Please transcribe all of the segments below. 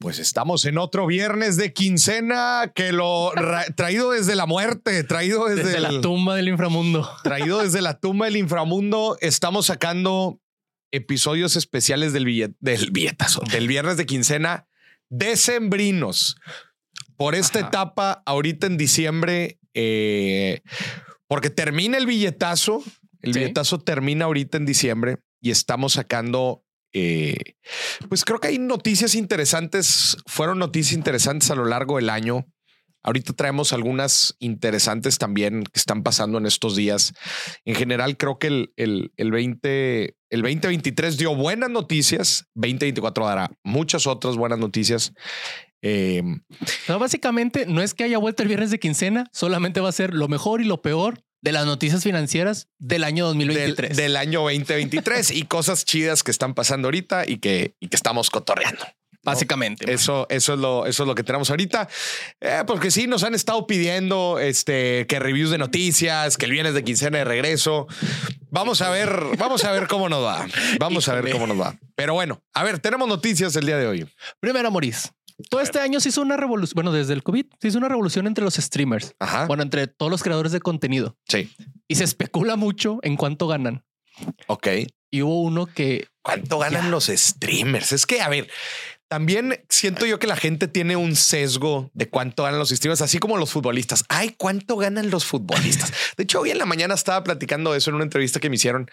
Pues estamos en otro viernes de quincena que lo traído desde la muerte, traído desde, la tumba del inframundo. Traído desde la tumba del inframundo. Estamos sacando episodios especiales del, del billetazo, del viernes de quincena decembrinos. Por esta etapa, ahorita en diciembre, eh, porque termina el billetazo, el billetazo termina ahorita en diciembre y estamos sacando eh, pues creo que hay noticias interesantes, fueron noticias interesantes a lo largo del año. Ahorita traemos algunas interesantes también que están pasando en estos días. En general, creo que el, el, el 20, el 2023 dio buenas noticias. 2024 dará muchas otras buenas noticias. Eh, no, básicamente no es que haya vuelto el viernes de quincena, solamente va a ser lo mejor y lo peor de las noticias financieras del año 2023. Del, año 2023 y cosas chidas que están pasando ahorita y que, y que estamos cotorreando. Básicamente. Eso, eso, es lo, eso es lo que tenemos ahorita. Eh, porque sí, nos han estado pidiendo este, que reviews de noticias, que el viernes de quincena de regreso. Vamos a ver, vamos a ver cómo nos va. Vamos a ver cómo nos va. Pero bueno, a ver, tenemos noticias el día de hoy. Primero, Maurice, todo este año se hizo una revolución. Bueno, desde el COVID se hizo una revolución entre los streamers. Ajá. Bueno, entre todos los creadores de contenido. Sí. Y se especula mucho en cuánto ganan. Ok. Y hubo uno que. ¿Cuánto ganan los streamers? Es que, a ver, también siento yo que la gente tiene un sesgo de cuánto ganan los streamers, así como los futbolistas. Ay, cuánto ganan los futbolistas. De hecho, hoy en la mañana estaba platicando eso en una entrevista que me hicieron.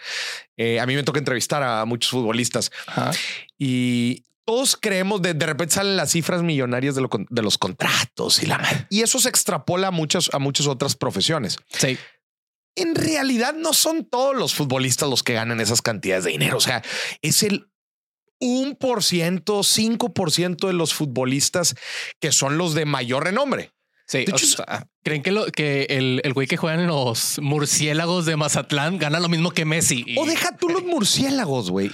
Eh, a mí me toca entrevistar a muchos futbolistas Ajá. y todos creemos de, de repente salen las cifras millonarias de, de los contratos y la y eso se extrapola a muchas, a muchas otras profesiones. Sí. En realidad no son todos los futbolistas los que ganan esas cantidades de dinero. O sea, es el un por ciento, cinco por ciento de los futbolistas que son los de mayor renombre. Sí, creen que, lo, que el, el güey que juega en los murciélagos de Mazatlán gana lo mismo que Messi. O deja tú los murciélagos, güey.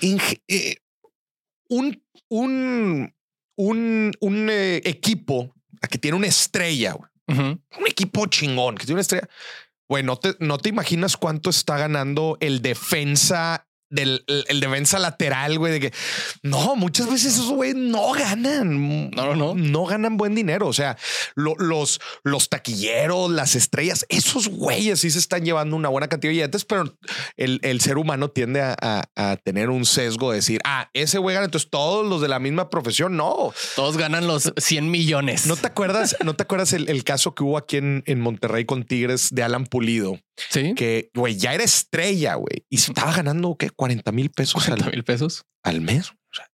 Eh, un un, un, un eh, equipo que tiene una estrella, un equipo chingón que tiene una estrella. Bueno, te, no te imaginas cuánto está ganando el defensa del el, defensa lateral, güey, de que no, muchas veces esos güeyes no ganan. No, no, no. No ganan buen dinero. O sea, los, los taquilleros, las estrellas, esos güeyes sí se están llevando una buena cantidad de billetes, pero el, el ser humano tiende a, a, tener un sesgo de decir, ah, ese güey gana, entonces todos los de la misma profesión, no. Todos ganan los 100 millones. ¿No te acuerdas? ¿No te acuerdas el, el caso que hubo aquí en, en Monterrey con Tigres de Alan Pulido? Sí. Que, güey, ya era estrella, güey. Y estaba ganando, ¿qué? 40 mil pesos. 40 mil pesos. Al mes. O sea,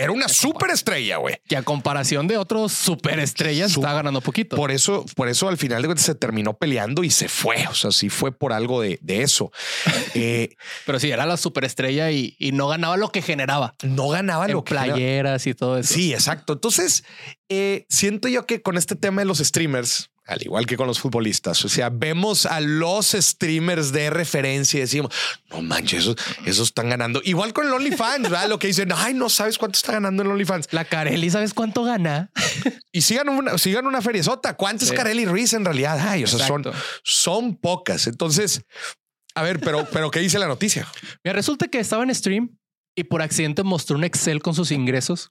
era una super estrella, güey. Que a comparación de otros super estrellas estaba ganando poquito. Por eso, por eso al final de cuentas se terminó peleando y se fue. O sea, sí fue por algo de, de eso. eh, Pero sí, era la superestrella y, y no ganaba lo que generaba. No ganaba lo que playeras y todo eso. Sí, exacto. Entonces, eh, siento yo que con este tema de los streamers, al igual que con los futbolistas. O sea, vemos a los streamers de referencia y decimos, no manches, esos, esos están ganando. Igual con el OnlyFans, ¿verdad? Lo que dicen, ay, no sabes cuánto está ganando el OnlyFans. La Carelli, ¿sabes cuánto gana? y sigan una, sigan una feriezota. ¿Cuántas Carelli Ruiz en realidad? Ay, o sea, son, son pocas. Entonces, a ver, pero, pero ¿qué dice la noticia? Me resulta que estaba en stream y por accidente mostró un Excel con sus ingresos.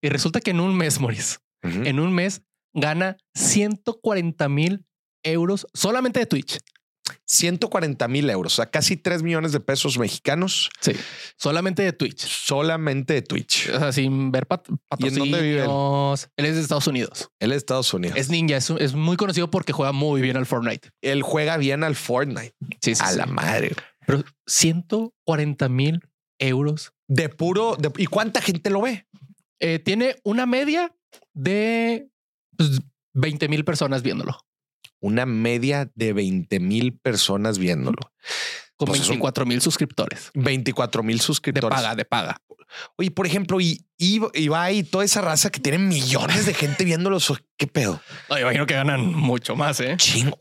Y resulta que en un mes, Maurice, en un mes gana 140 mil euros solamente de Twitch. 140 mil euros, o sea, casi 3 millones de pesos mexicanos. Sí, solamente de Twitch. Solamente de Twitch. O sea, sin ver pat ¿Y en dónde vive él? Él es de Estados Unidos. Él es de Estados Unidos. Es ninja, es, muy conocido porque juega muy bien al Fortnite. Él juega bien al Fortnite. Sí, sí A la madre. Pero 140 mil euros. De puro... ¿Y cuánta gente lo ve? Eh, tiene una media de 20 pues, mil personas viéndolo. Una media de 20 mil personas viéndolo. Con 24 pues, mil suscriptores. 24 mil suscriptores. De paga, de paga. Oye, por ejemplo, y, y, va y toda esa raza que tiene millones de gente viéndolo. ¿Qué pedo? No, imagino que ganan mucho más, ¿eh? Chingo.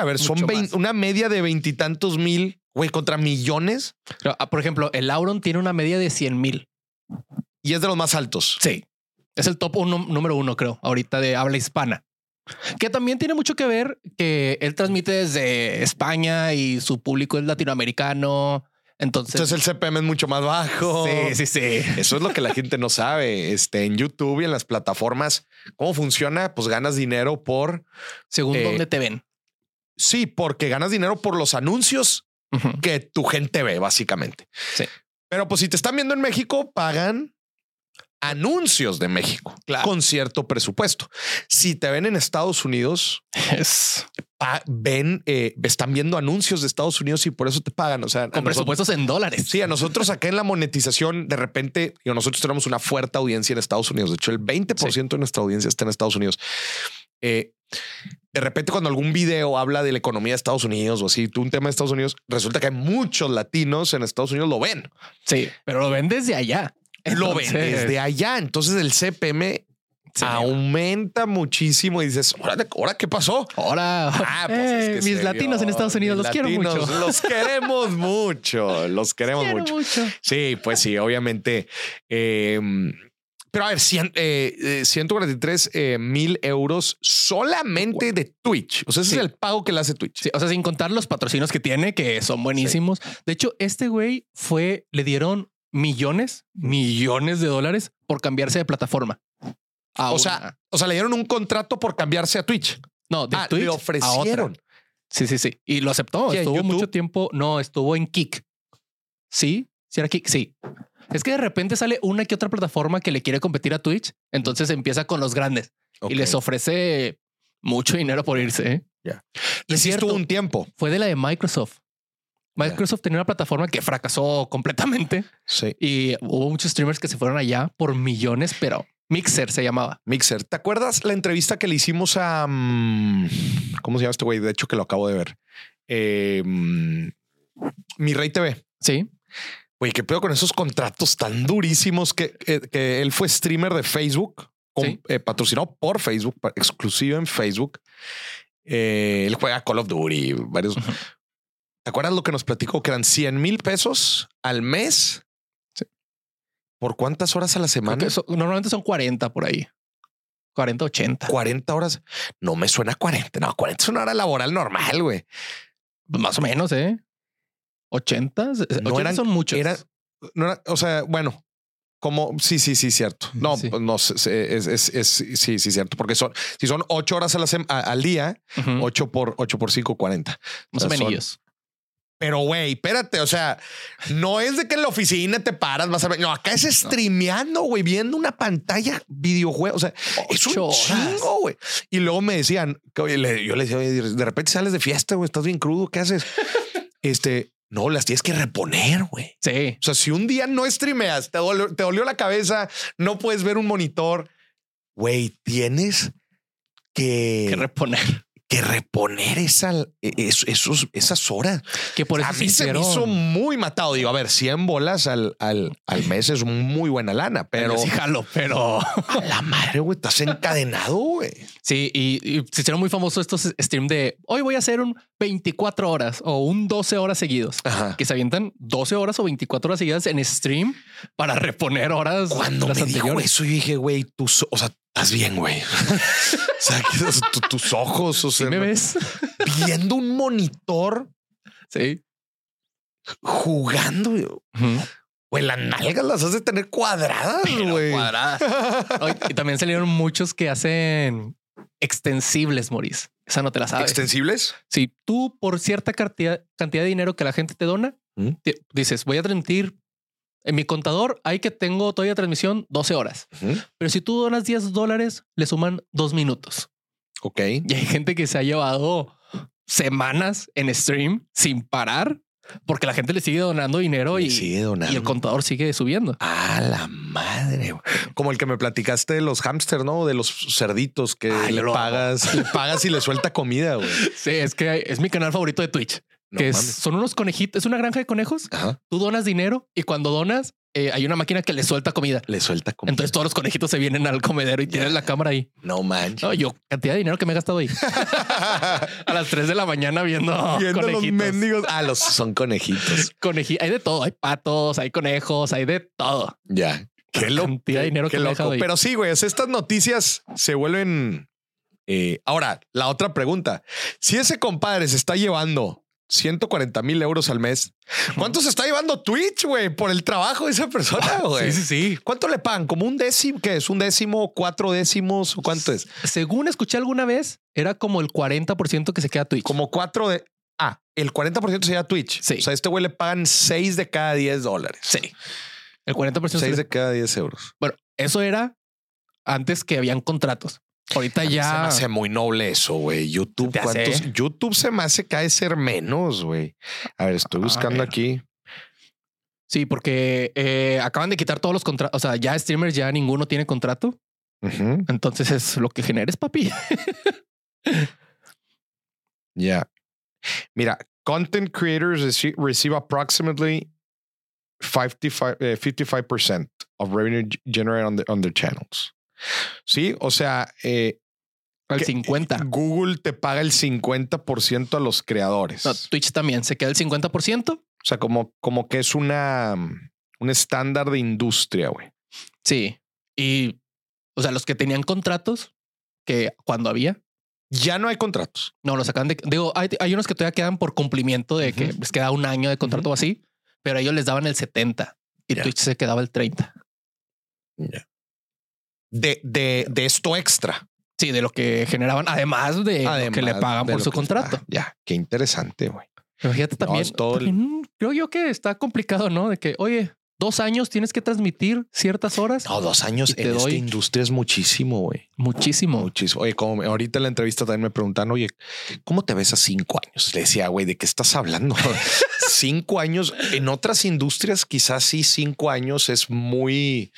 a ver, son una media de veintitantos mil, güey, contra millones. Ah, por ejemplo, el Auron tiene una media de 100 mil. Y es de los más altos. Sí. Es el top uno, número uno, creo, ahorita de habla hispana. Que también tiene mucho que ver que él transmite desde España y su público es latinoamericano. Entonces, Entonces el CPM es mucho más bajo. sí, sí, sí. Eso es lo que la gente no sabe. Este, en YouTube y en las plataformas, ¿cómo funciona? Pues ganas dinero por... Según Eh, dónde te ven. Sí, porque ganas dinero por los anuncios que tu gente ve, básicamente. Sí. Pero pues si te están viendo en México, pagan anuncios de México Claro. con cierto presupuesto. Si te ven en Estados Unidos, Es pa- ven, eh, están viendo anuncios de Estados Unidos y por eso te pagan. O sea, con nosotros- presupuestos en dólares. Sí, a nosotros acá en la monetización, de repente, digo, nosotros tenemos una fuerte audiencia en Estados Unidos. De hecho, el 20% de nuestra audiencia está en Estados Unidos. Eh, de repente, cuando algún video habla de la economía de Estados Unidos o así, tú un tema de Estados Unidos, resulta que hay muchos latinos en Estados Unidos lo ven, Sí, pero lo ven desde allá. Lo ven desde allá. Entonces el CPM se aumenta muchísimo y dices, ahora, qué pasó? Ahora, Ah, pues es eh, que mis latinos en. Estados Unidos Mis los quiero mucho. Los queremos mucho, los queremos mucho. mucho. Sí, pues sí, obviamente. Eh, pero a ver, cien- eh, eh, 143 mil euros solamente de Twitch. O sea, ese Sí. es el pago que le hace Twitch. Sí, o sea, sin contar los patrocinios que tiene, que son buenísimos. De hecho, este güey fue, le dieron millones, millones de dólares por cambiarse de plataforma. A O una- sea, o sea, le dieron un contrato por cambiarse a Twitch. no, de Ah, Twitch le a otra. ofrecieron. Sí, sí, sí. Y lo aceptó. ¿Qué, Estuvo YouTube? mucho tiempo. No, estuvo en Kick. Sí, sí era Kick. Sí. Es que de repente sale una que otra plataforma que le quiere competir a Twitch. Entonces empieza con los grandes y les ofrece mucho dinero por irse. ¿eh? Y es sí cierto. estuvo un tiempo. Fue de la de Microsoft. Microsoft tenía una plataforma que fracasó completamente Sí. y hubo muchos streamers que se fueron allá por millones, pero Mixer se llamaba. Mixer. ¿Te acuerdas la entrevista que le hicimos a. mm, ¿Cómo se llama este güey? De hecho, que lo acabo de ver. Eh, mm, Mi Rey TV. Sí. Güey, qué pedo con esos contratos tan durísimos que, que, que él fue streamer de Facebook, con- Sí. eh, patrocinado por Facebook, exclusivo en Facebook. Eh, él juega Call of Duty, varios. ¿Te acuerdas lo que nos platicó? Que eran 100 mil pesos al mes. Sí. ¿Por cuántas horas a la semana? normalmente son 40 por ahí. 40, 80. 40 horas. No me suena 40. No, 40 es una hora laboral normal, güey. Más o menos, ¿eh? 80. 80 eran- son muchos. Era, no era, o sea, bueno, como sí, sí, sí, cierto. No, Sí. pues no sé, sé, es, es, es- sí, sí, cierto, porque son, si son ocho horas a la sem- a- al día, Ujú. ocho por ocho por cinco, 40. Más o menos. Pero güey, espérate, o sea, no es de que en la oficina te paras, vas a ver. No, acá es streameando, güey, viendo una pantalla videojuego. O sea, es un horas. chingo, güey. Y luego me decían, le- yo les decía, oye, de repente sales de fiesta, güey, estás bien crudo, ¿qué haces? este, no, las tienes que reponer, güey. Sí. O sea, si un día no streameas, te dolió, te dolió la cabeza, no puedes ver un monitor, güey, tienes que, Que reponer. Que reponer esa, es- esos, esas horas. Que por eso a se mí se me hizo muy matado. Digo, a ver, 100 bolas al, al, al mes es muy buena lana, pero sí jalo, pero a la madre, güey, estás encadenado, güey. sí, y, y se hicieron muy famosos estos streams de hoy voy a hacer un 24 horas o un 12 horas seguidos. Ajá. Que se avientan 12 horas o 24 horas seguidas en stream para reponer horas. Cuando me dijo eso, yo dije, güey, tú, o sea, estás bien, güey. o sea, tu- tus ojos, o ¿Sí sea, me ves? viendo un monitor Sí. jugando. güey. Güey, las nalgas las has de tener cuadradas, güey. Cuadradas. Y también salieron muchos que hacen extensibles, Maurice. Esa no te la sabes. ¿Extensibles? Si tú por cierta cantidad, cantidad de dinero que la gente te dona, ¿Mm? te- dices, voy a transmitir en mi contador, hay que tengo todavía transmisión 12 horas. Pero si tú donas 10 dólares, le suman dos minutos. Ok. Y hay gente que se ha llevado semanas en stream sin parar porque la gente le sigue donando dinero y, sigue y el contador sigue subiendo. A la madre. Como el que me platicaste de los hámsters, ¿no? De los cerditos que le pagas, le pagas y le suelta comida, güey. Sí, es que es mi canal favorito de Twitch, No que es- son unos conejitos, es una granja de conejos. Ajá. Tú donas dinero y cuando donas eh, hay una máquina que le suelta comida. Le suelta comida. Entonces todos los conejitos se vienen al comedero y tienen la cámara ahí. no manches. No, yo cantidad de dinero que me he gastado ahí a las 3 de la mañana viendo, Viendo los conejitos. mendigos. Ah, los son conejitos. Coneji- hay de todo, hay patos, hay conejos, hay de todo. Ya. Qué loco. cantidad de dinero qué que me he dejado ahí. Pero sí, güey, estas noticias se vuelven. eh, ahora, la otra pregunta: si ese compadre se está llevando 140 mil euros al mes. ¿Cuánto se está llevando Twitch, güey, por el trabajo de esa persona, güey? Sí, sí, sí. ¿Cuánto le pagan? ¿Como un décimo? ¿Qué es? ¿Un décimo? ¿Cuatro décimos? ¿Cuánto es? Según escuché alguna vez, era como el 40% que se queda Twitch. Como cuatro de... Ah, el 40% sería Twitch. Sí. O sea, a este güey le pagan seis de cada 10 dólares. Sí. El 40% Seis se- de cada 10 euros. Bueno, eso era antes que habían contratos. Ahorita Se me ya. hace muy noble eso, güey. YouTube. YouTube se me hace cae ser menos, güey. A ver, estoy buscando ver. aquí. Sí, porque eh, acaban de quitar todos los contratos. O sea, ya streamers ya ninguno tiene contrato. Entonces es lo que generes, papi. Ya. Mira, content creators rece- receive approximately 55, eh, 55% of revenue generated on, the- on their channels. Sí, o sea, eh, Al Que- 50. Google te paga el 50% a los creadores. No, Twitch también se queda el 50%. O sea, como, como que es una, un estándar de industria, güey. Sí. Y, o sea, los que tenían contratos, que cuando había, Ya no hay contratos. no los sacan de. Digo, hay, hay unos que todavía quedan por cumplimiento de que les queda un año de contrato o así, pero ellos les daban el 70 y. Twitch se quedaba el 30. De, de, de esto extra. Sí, de lo que generaban, además de lo que le pagan por su contrato. Ah, ya, qué interesante, güey. Imagínate también. todo el- creo yo que está complicado, ¿no? De que, oye, dos años tienes que transmitir ciertas horas. No, dos años en esta doy- industria es muchísimo, güey. Muchísimo. Muchísimo. Oye, como ahorita en la entrevista también me preguntan, oye, ¿cómo te ves a cinco años? Le decía, güey, ¿de qué estás hablando? cinco años. En otras industrias, quizás sí, cinco años es muy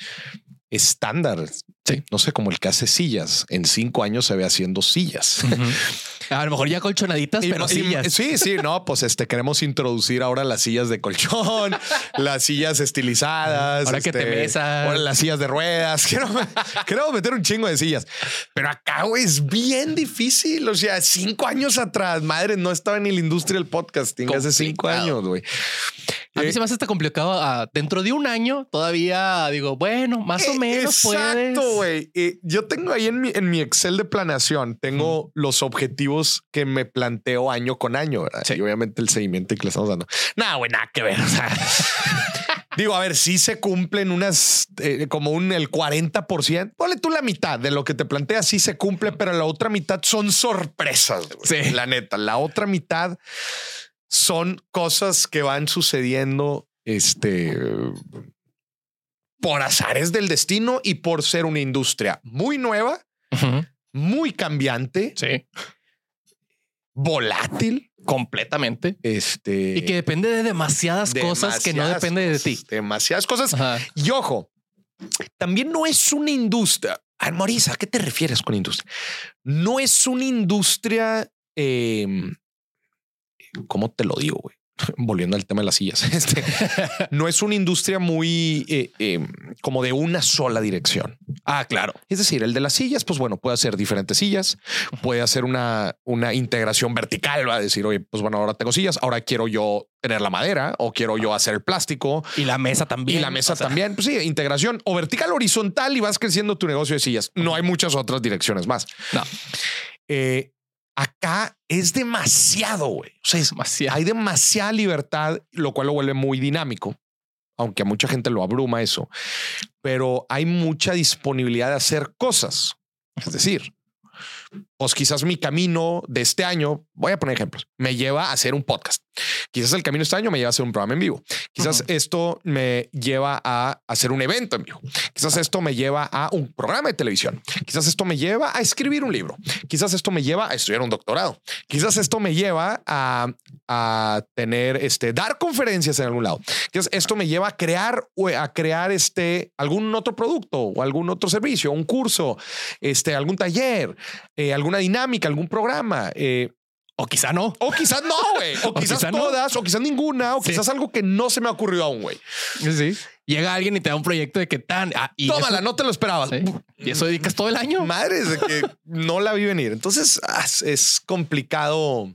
estándar. Sí. No sé, como el que hace sillas. En cinco años se ve haciendo sillas. A lo mejor ya colchonaditas, Y- pero y- sillas. Sí, sí, no, pues este queremos introducir ahora las sillas de colchón, las sillas estilizadas. Ahora que te este, mesas. ahora las sillas de ruedas. Quiero, quiero meter un chingo de sillas, pero acá güey, es bien difícil. O sea, cinco años atrás, madre, no estaba ni la industria del podcasting hace cinco años, güey. A mí Eh, se me hace hasta complicado. ah, dentro de un año todavía digo, bueno, más o Eh, menos puedes. Güey. Eh, yo tengo ahí en mi, en mi Excel de planeación, tengo los objetivos que me planteo año con año, ¿verdad? Sí. Y obviamente el seguimiento que le estamos dando. Nada, güey, nada que ver. O sea, digo, a ver, si se cumplen unas eh, como un el 40%. Ponle tú la mitad de lo que te planteas, sí se cumple, pero la otra mitad son sorpresas. güey. Sí. La neta, la otra mitad son cosas que van sucediendo. Este por azares del destino y por ser una industria muy nueva, muy cambiante, Sí, volátil, completamente. este Y que depende de demasiadas cosas que no depende de ti. Demasiadas cosas. Ajá. Y ojo, también no es una industria. Ay, Marisa, ¿a qué te refieres con industria? No es una industria. eh, ¿Cómo te lo digo, güey? Volviendo al tema de las sillas. Este, no es una industria muy eh, eh, como de una sola dirección. Ah, claro. Es decir, el de las sillas, pues bueno, puede hacer diferentes sillas, puede hacer una, una integración vertical, va a decir, oye, pues bueno, ahora tengo sillas, ahora quiero yo tener la madera o quiero yo hacer el plástico Y la mesa también. y la mesa O sea, también. Pues sí, integración o vertical, horizontal y vas creciendo tu negocio de sillas. No hay muchas otras direcciones más. No. Eh, acá es demasiado, güey. O sea, es- Demasiado. hay demasiada libertad, lo cual lo vuelve muy dinámico, aunque a mucha gente lo abruma eso, pero hay mucha disponibilidad de hacer cosas. Es decir, pues quizás mi camino de este año, voy a poner ejemplos, me lleva a hacer un podcast. Quizás el camino de este año me lleva a hacer un programa en vivo. Quizás esto me lleva a hacer un evento en vivo. Quizás esto me lleva a un programa de televisión. Quizás esto me lleva a escribir un libro. Quizás esto me lleva a estudiar un doctorado. Quizás esto me lleva a, a tener este, dar conferencias en algún lado. Quizás esto me lleva a crear, o a crear este, algún otro producto o algún otro servicio, un curso, este, algún taller, eh, alguna dinámica, algún programa. eh, O quizá no. o quizás no, güey. O, O quizás quizá no. todas, o quizás ninguna, o Sí. quizás algo que no se me ha ocurrido aún, güey. Sí. Llega alguien y te da un proyecto de que tan. ah, y Tómala, eso- no te lo esperabas. Sí. Y eso dedicas todo el año. Madres de que no la vi venir. Entonces ah, es- es complicado,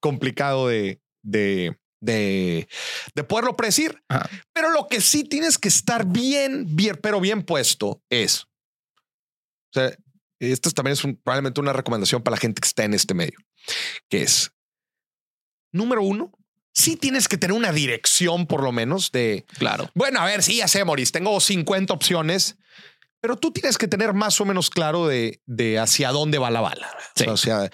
complicado de, de, de, de poderlo predecir. Ajá. Pero lo que sí tienes que estar bien, bien, pero bien puesto es. O sea, esto también es un- probablemente una recomendación para la gente que está en este medio, que es número uno, sí tienes que tener una dirección por lo menos de, Claro. bueno, a ver, sí, ya sé, Moris, tengo 50 opciones, pero tú tienes que tener más o menos claro de, de hacia dónde va la bala. Sí. O sea,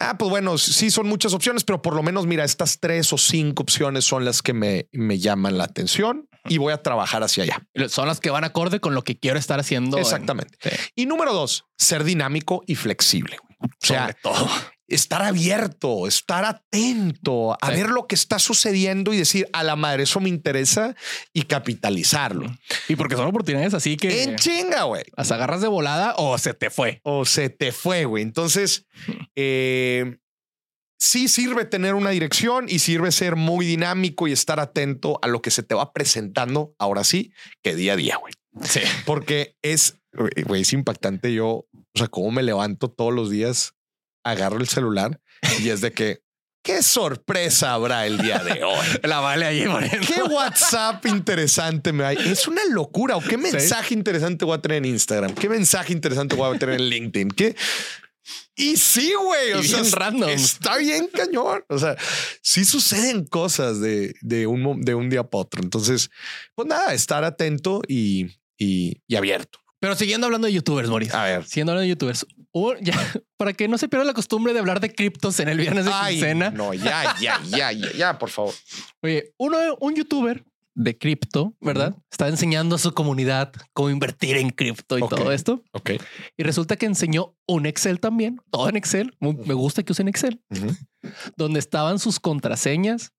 ah, pues bueno, sí son muchas opciones, pero por lo menos, mira, estas tres o cinco opciones son las que me, me llaman la atención y voy a trabajar hacia allá. Son las que van acorde con lo que quiero estar haciendo. en- Exactamente. Sí. Y número dos, ser dinámico y flexible. güey. O sea, Sobre todo. Estar abierto, estar atento a Sí. ver lo que está sucediendo y decir a la madre, eso me interesa y capitalizarlo. Y porque son oportunidades así que En chinga, güey. las agarras de volada o se te fue. O se te fue, güey. Entonces, eh, sí sirve tener una dirección y sirve ser muy dinámico y estar atento a lo que se te va presentando ahora sí que día a día, güey. Sí. Porque es, güey, es impactante. Yo, o sea, cómo me levanto todos los días, agarro el celular y es de que, qué sorpresa habrá el día de hoy. La vale ahí poniendo. ¿Qué WhatsApp interesante me hay? Es una locura. ¿O qué mensaje interesante voy a tener en Instagram? ¿Qué mensaje interesante voy a tener en LinkedIn? ¿Qué? Y sí, güey. O Y sea, bien random. está bien cañón. O sea, sí suceden cosas de, de, un, de un día para otro. Entonces, pues nada, estar atento y, y, y abierto. Pero siguiendo hablando de youtubers, Moris. A ver. Siguiendo hablando de youtubers. Ya, para que no se pierda la costumbre de hablar de criptos en el viernes de Ay, quincena. no, ya, ya, ya, ya, ya, por favor. Oye, uno, un youtuber de cripto, ¿verdad? Está enseñando a su comunidad cómo invertir en cripto y Ok. todo esto. Ok. Y resulta que enseñó un Excel también, todo en Excel. Me gusta que usen Excel, Ujú. donde estaban sus contraseñas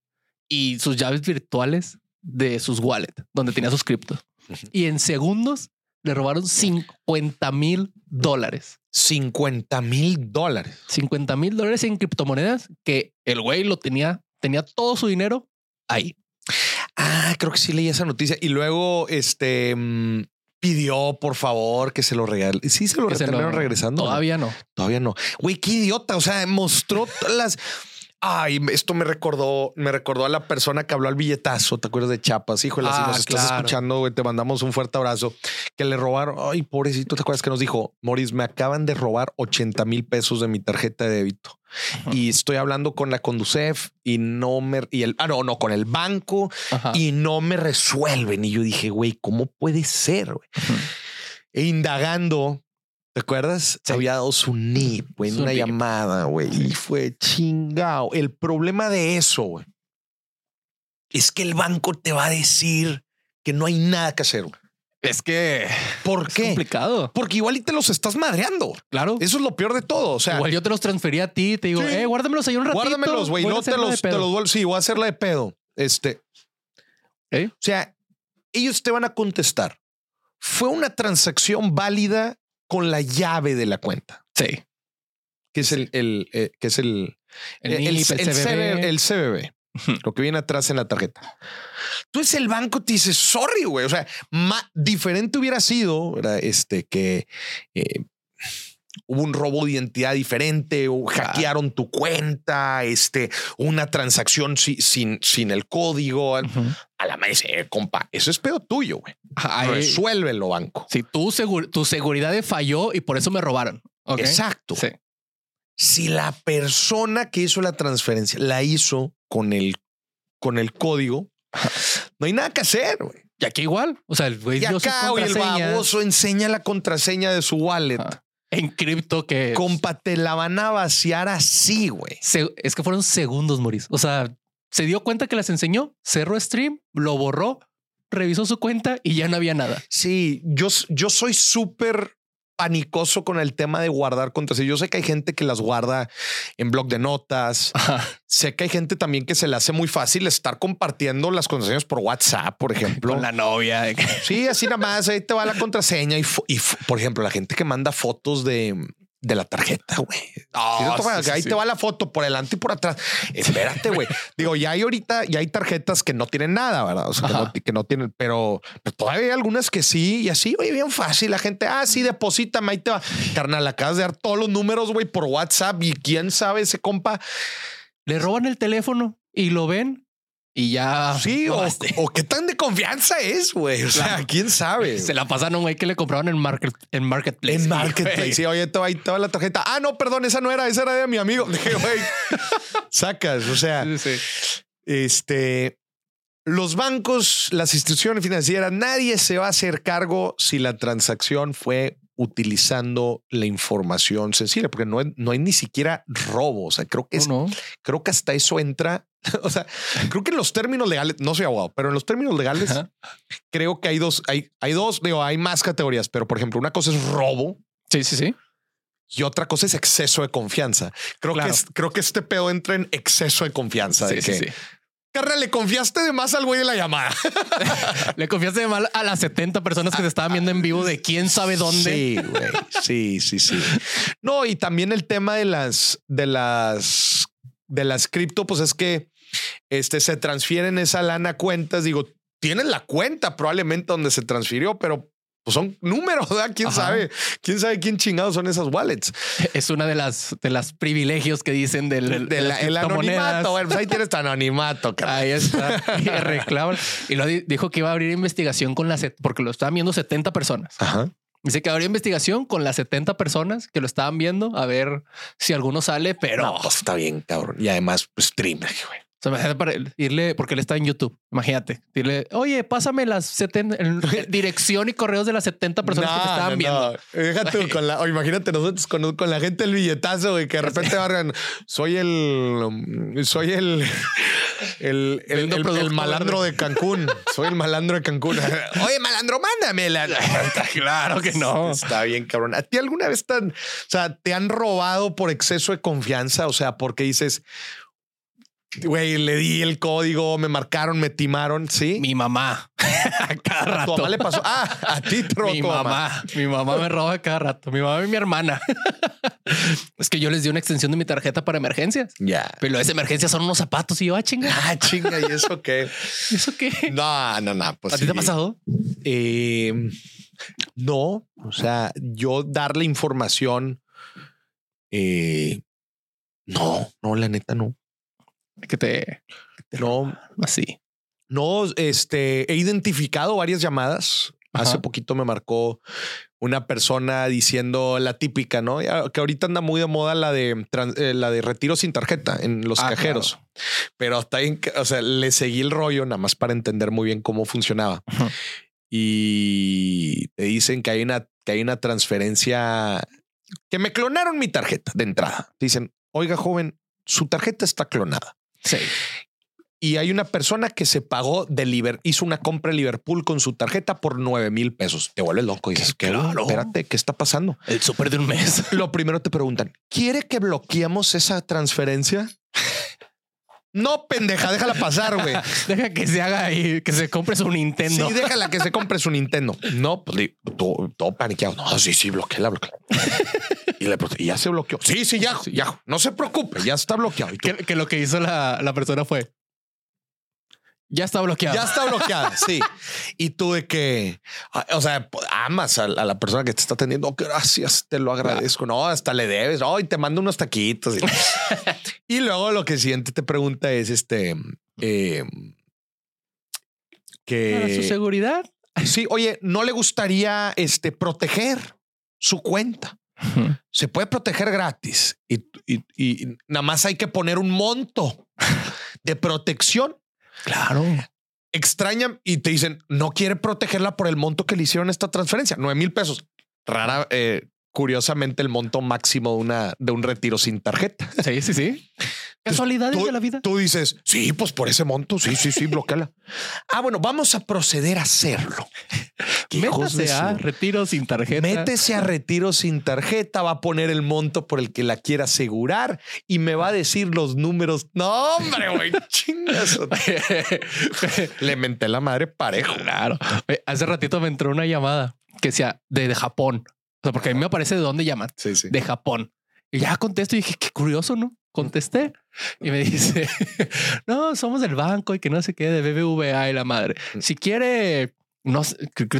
y sus llaves virtuales de sus wallets, donde tenía sus criptos. Ujú. Y en segundos le robaron 50 mil dólares. 50 mil dólares. 50 mil dólares en criptomonedas que el güey lo tenía, tenía todo su dinero ahí. Ah, creo que sí leí esa noticia. Y luego, este mm, pidió por favor que se lo regale. Sí, se lo terminaron regresando. Todavía no. Todavía no. Güey, qué idiota. O sea, mostró las. Ay, esto me recordó, me recordó a la persona que habló al billetazo. ¿Te acuerdas de Chapas? Híjole, si Ah, nos estás claro. escuchando, güey, te mandamos un fuerte abrazo. Que le robaron. Ay, pobrecito, ¿te acuerdas que nos dijo? Moris, me acaban de robar 80 mil pesos de mi tarjeta de débito. Y estoy hablando con la Conducef y no me. Y el. Ah, no, no, con el banco Ajá. y no me resuelven. Y yo dije, güey, ¿cómo puede ser? güey? E indagando, ¿te acuerdas? Sí. Había dado su NIP güey, en una NIP. llamada, güey, y fue chingado. El problema de eso, güey, es que el banco te va a decir que no hay nada que hacer. güey. Es que ¿Por es qué? complicado. Porque igual y te los estás madreando. Claro. Eso es lo peor de todo. O sea, Igual yo te los transferí a ti, te digo, Sí. eh, guárdamelos ahí un ratito. guárdamelos, güey. No te los, te pedo". los vuelvo. Sí, voy a hacerla de pedo. Este. ¿Eh? O sea, ellos te van a contestar. Fue una transacción válida con la llave de la cuenta, Sí. que es el, el, eh, que es el, El, el CBB. CB el CBB, lo que viene atrás en la tarjeta. Entonces el banco te dice, sorry, güey. O sea, ma- diferente hubiera sido ¿verdad? este que eh, hubo un robo de identidad diferente o hackearon tu cuenta, este, una transacción si- sin, sin el código. A la madre dice, eh, compa, eso es pedo tuyo, güey. Resuélvelo, banco. Sí, tu, segur- tu seguridad falló y por eso me robaron. Exacto. Sí. Si la persona que hizo la transferencia la hizo con el, con el código, no hay nada que hacer, güey. Y aquí igual. O sea, el güey Y acá, el baboso enseña la contraseña de su wallet. En cripto que Compa, te la van a vaciar así, güey. se- es que fueron segundos, Moris. O sea, se dio cuenta que las enseñó, cerró stream, lo borró, revisó su cuenta y ya no había nada. Sí, yo, yo soy súper panicoso con el tema de guardar contraseñas. Yo sé que hay gente que las guarda en blog de notas. Ajá. Sé que hay gente también que se le hace muy fácil estar compartiendo las contraseñas por WhatsApp, por ejemplo. Con la novia. Sí, así nada más, ahí te va la contraseña y, y por ejemplo, la gente que manda fotos de, de la tarjeta, güey. Ah, Sí, ahí sí. te va la foto por delante y por atrás. Espérate, güey. Digo, ya hay ahorita, ya hay tarjetas que no tienen nada, ¿verdad? O sea, que no, Ajá. que no tienen, pero, pero todavía hay algunas que sí, y así, güey, bien fácil. La gente, ah, sí, deposítame, ahí te va. Carnal, acabas de dar todos los números, güey, por WhatsApp y quién sabe ese compa. Le roban el teléfono y lo ven y ya. Sí, o, o, qué tan de confianza es, güey. O sea, quién sabe. Se la pasaron a un güey que le compraron en, market, en Marketplace. En Marketplace. Sí, oye, ahí toda la tarjeta. Ah, no, perdón, esa no era, esa era de mi amigo. Dije, güey, sacas. O sea, este. Los bancos, las instituciones financieras, nadie se va a hacer cargo si la transacción fue utilizando la información sensible, porque no, no hay ni siquiera robo. O sea, creo que es, creo que hasta eso entra. O sea, creo que en los términos legales, no soy abogado, pero en los términos legales, creo que hay dos, hay, hay dos, digo, hay más categorías, pero por ejemplo, una cosa es robo. Sí, sí, sí. Y otra cosa es exceso de confianza. Creo que creo que este pedo entra en exceso de confianza. Sí, sí, sí. Carra, le confiaste de más al güey de la llamada. le confiaste de mal a las 70 personas que te estaban viendo en vivo de quién sabe dónde. Sí, güey. Sí, sí, sí. No, y también el tema de las, de las, de las cripto, pues es que este, se transfieren esa lana a cuentas. Digo, tienen la cuenta probablemente donde se transfirió, pero pues son números, ¿verdad? ¿Quién sabe? ¿Quién sabe quién chingados son esas wallets? Es una de las de las privilegios que dicen del de el anonimato. Bueno, pues ahí tienes tu anonimato. Ahí está. Y Y lo dijo que iba a abrir investigación con las porque lo estaban viendo 70 personas. Ajá. Dice que habría investigación con las 70 personas que lo estaban viendo a ver si alguno sale, pero no, pues está bien, cabrón. Y además, pues, stream, güey sea, imagínate para irle, porque él está en YouTube. Imagínate, dile, oye, pásame las 70, dirección y correos de las 70 personas que te estaban viendo. Déjate con la, o imagínate nosotros con, con, la gente del billetazo y que de repente barran, soy el, soy el, el, el, malandro de Cancún. Soy el malandro de Cancún. Oye, malandro, mándame la. claro que no. Está bien, cabrón. ¿A ti alguna vez tan, o sea, te han robado por exceso de confianza? O sea, porque dices, Güey, le di el código, me marcaron, me timaron. Sí. Mi mamá. cada rato. ¿A tu mamá le pasó? Ah, a ti te Mi mamá. Mi mamá me roba cada rato. Mi mamá y mi hermana. es que yo les di una extensión de mi tarjeta para emergencias. Ya. Pero esa emergencia son unos zapatos y yo, ah, chinga. Ah, chinga. ¿Y eso qué? ¿Y eso qué? No, no, no. Pues ¿A ti te ha pasado? Eh, no. O sea, yo darle información. Eh, no, no, la neta no que te, no así. No, este he identificado varias llamadas. Hace poquito me marcó una persona diciendo la típica, ¿no? Que ahorita anda muy de moda la de eh, la de retiro sin tarjeta en los ah, cajeros. Pero hasta ahí, o sea, le seguí el rollo nada más para entender muy bien cómo funcionaba. Y te dicen que hay una que hay una transferencia que me clonaron mi tarjeta de entrada. Dicen, "Oiga, joven, su tarjeta está clonada." Sí. Y hay una persona que se pagó de Liverpool, hizo una compra en Liverpool con su tarjeta por nueve mil pesos. Te vuelve loco y dices, ¿qué? Espérate, ¿qué está pasando? El súper de un mes. Lo primero te preguntan, ¿quiere que bloqueemos esa transferencia? No, pendeja, déjala pasar, güey. Deja que se haga ahí, que se compre su Nintendo. Sí, déjala que se compre su Nintendo. No, pues todo, todo paniqueado. No, sí, sí, bloquea, bloquea. Y, le, y ya se bloqueó. Sí, sí, ya, ya. No se preocupe, ya está bloqueado. Que, que, lo que hizo la, la persona fue, ya está bloqueada. Ya está bloqueada, sí. Y tú de que, o sea, amas a, la persona que te está atendiendo. Oh, gracias, te lo agradezco. No, hasta le debes. Hoy te mando unos taquitos. y luego lo que siguiente te pregunta es este, eh, que su seguridad. Sí, oye, no le gustaría este proteger su cuenta. Se puede proteger gratis y, y nada más hay que poner un monto de protección Claro. Extrañan y te dicen, no quiere protegerla por el monto que le hicieron esta transferencia, nueve mil pesos. Rara, eh, curiosamente, el monto máximo de, una, de un retiro sin tarjeta. Sí, sí, sí. Casualidades de la vida. Tú dices, sí, pues por ese monto, sí, sí, sí, bloqueala. ah, bueno, vamos a proceder a hacerlo. Métase a retiro sin tarjeta. Métese a retiro sin tarjeta, va a poner el monto por el que la quiera asegurar y me va a decir los números. No, hombre, güey, chingas. Le menté la madre parejo. Claro. Hace ratito me entró una llamada que sea de, Japón. O sea, porque a mí me aparece de dónde llaman. Sí, sí. De Japón. Y ya contesto y dije, qué curioso, ¿no? Contesté y me dice, no, somos del banco y que no sé qué, de BBVA y la madre. Si quiere, no